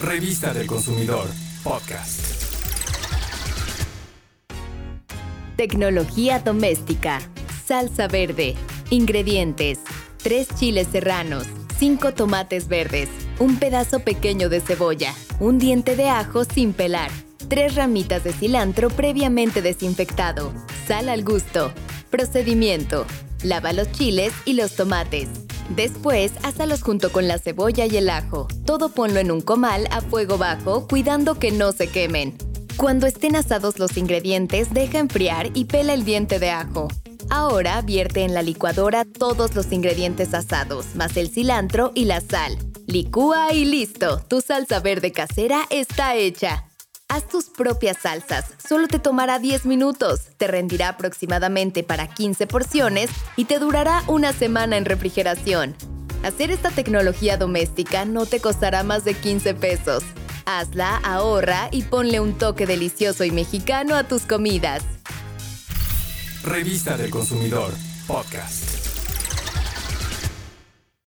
Revista del Consumidor, podcast. Tecnología doméstica. Salsa verde. Ingredientes. 3 chiles serranos. 5 tomates verdes. Un pedazo pequeño de cebolla. Un diente de ajo sin pelar. 3 ramitas de cilantro previamente desinfectado. Sal al gusto. Procedimiento. Lava los chiles y los tomates. Después, asalos junto con la cebolla y el ajo. Todo ponlo en un comal a fuego bajo, cuidando que no se quemen. Cuando estén asados los ingredientes, deja enfriar y pela el diente de ajo. Ahora vierte en la licuadora todos los ingredientes asados, más el cilantro y la sal. Licúa y listo, tu salsa verde casera está hecha. Haz tus propias salsas, solo te tomará 10 minutos, te rendirá aproximadamente para 15 porciones y te durará una semana en refrigeración. Hacer esta tecnología doméstica no te costará más de 15 pesos. Hazla, ahorra y ponle un toque delicioso y mexicano a tus comidas. Revista del Consumidor, podcast.